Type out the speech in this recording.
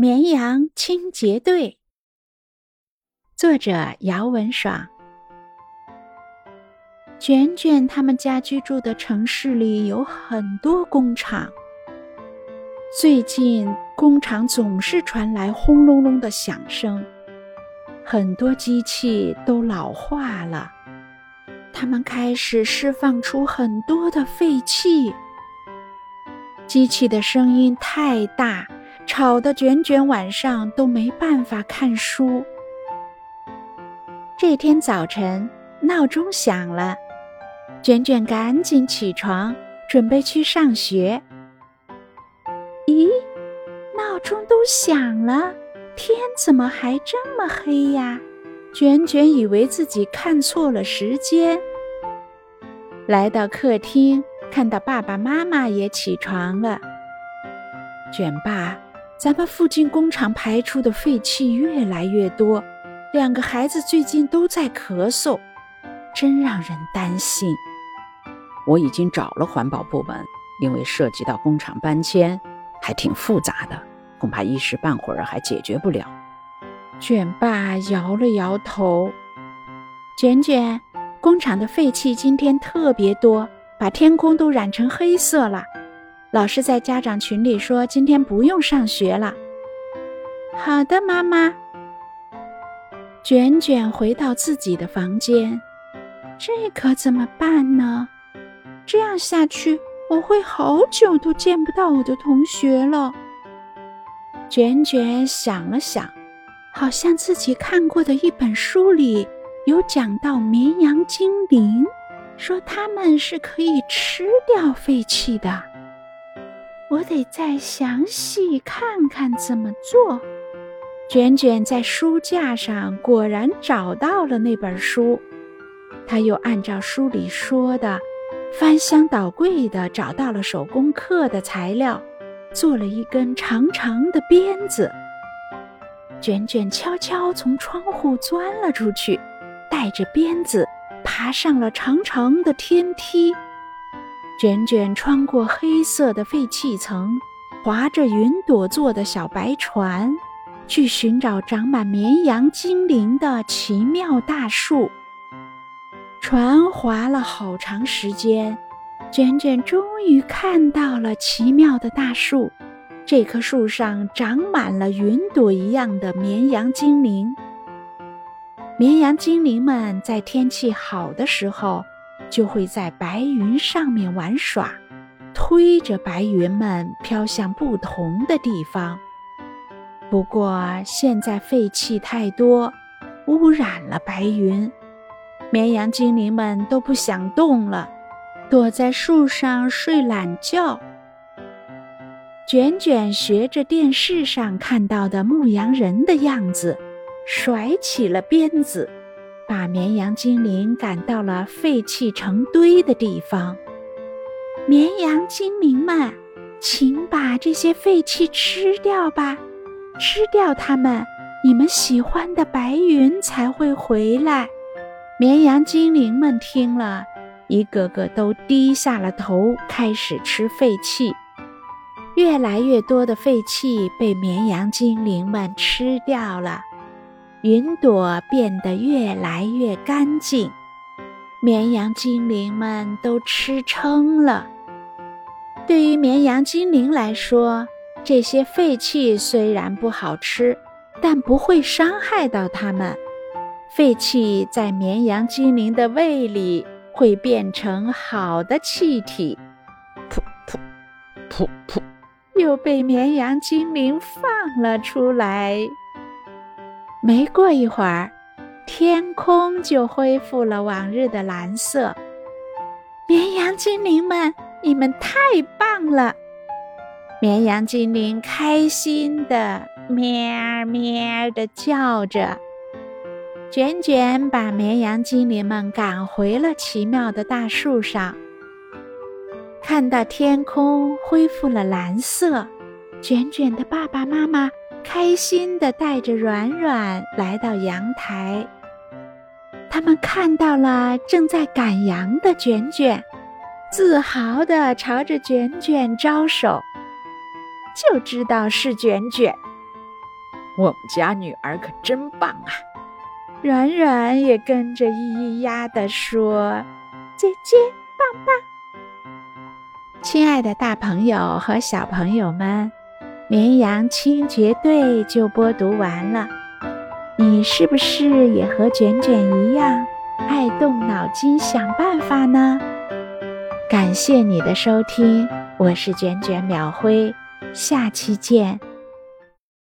绵羊清洁队，作者姚文爽。卷卷他们家居住的城市里有很多工厂，最近工厂总是传来轰隆隆的响声，很多机器都老化了，它们开始释放出很多的废气，机器的声音太大。吵得卷卷晚上都没办法看书。这天早晨，闹钟响了，卷卷赶紧起床，准备去上学。咦，闹钟都响了，天怎么还这么黑呀？卷卷以为自己看错了时间。来到客厅，看到爸爸妈妈也起床了。卷爸。咱们附近工厂排出的废气越来越多，两个孩子最近都在咳嗽，真让人担心。我已经找了环保部门，因为涉及到工厂搬迁，还挺复杂的，恐怕一时半会儿还解决不了。卷爸摇了摇头。卷卷，工厂的废气今天特别多，把天空都染成黑色了。老师在家长群里说：“今天不用上学了。”好的，妈妈。卷卷回到自己的房间，这可怎么办呢？这样下去，我会好久都见不到我的同学了。卷卷想了想，好像自己看过的一本书里有讲到绵羊精灵，说他们是可以吃掉废弃的。我得再详细看看怎么做。卷卷在书架上果然找到了那本书，他又按照书里说的，翻箱倒柜的找到了手工课的材料，做了一根长长的鞭子。卷卷悄悄从窗户钻了出去，带着鞭子爬上了长长的天梯。卷卷穿过黑色的废气层，划着云朵做的小白船，去寻找长满绵羊精灵的奇妙大树。船划了好长时间，卷卷终于看到了奇妙的大树。这棵树上长满了云朵一样的绵羊精灵。绵羊精灵们在天气好的时候。就会在白云上面玩耍，推着白云们飘向不同的地方。不过现在废气太多，污染了白云，绵羊精灵们都不想动了，躲在树上睡懒觉。卷卷学着电视上看到的牧羊人的样子，甩起了鞭子。把绵羊精灵赶到了废弃成堆的地方。绵羊精灵们，请把这些废弃吃掉吧，吃掉它们，你们喜欢的白云才会回来。绵羊精灵们听了，一个个都低下了头，开始吃废弃。越来越多的废弃被绵羊精灵们吃掉了。云朵变得越来越干净，绵羊精灵们都吃撑了。对于绵羊精灵来说，这些废气虽然不好吃，但不会伤害到它们。废气在绵羊精灵的胃里会变成好的气体，噗噗噗噗，又被绵羊精灵放了出来。没过一会儿，天空就恢复了往日的蓝色。绵羊精灵们，你们太棒了！绵羊精灵开心的咩咩的叫着。卷卷把绵羊精灵们赶回了奇妙的大树上。看到天空恢复了蓝色，卷卷的爸爸妈妈。开心地带着软软来到阳台，他们看到了正在赶羊的卷卷，自豪地朝着卷卷招手，就知道是卷卷。我们家女儿可真棒啊！软软也跟着咿咿呀的说：“姐姐棒棒！”亲爱的，大朋友和小朋友们，绵羊清洁队就播读完了。你是不是也和卷卷一样，爱动脑筋想办法呢？感谢你的收听，我是卷卷秒辉，下期见。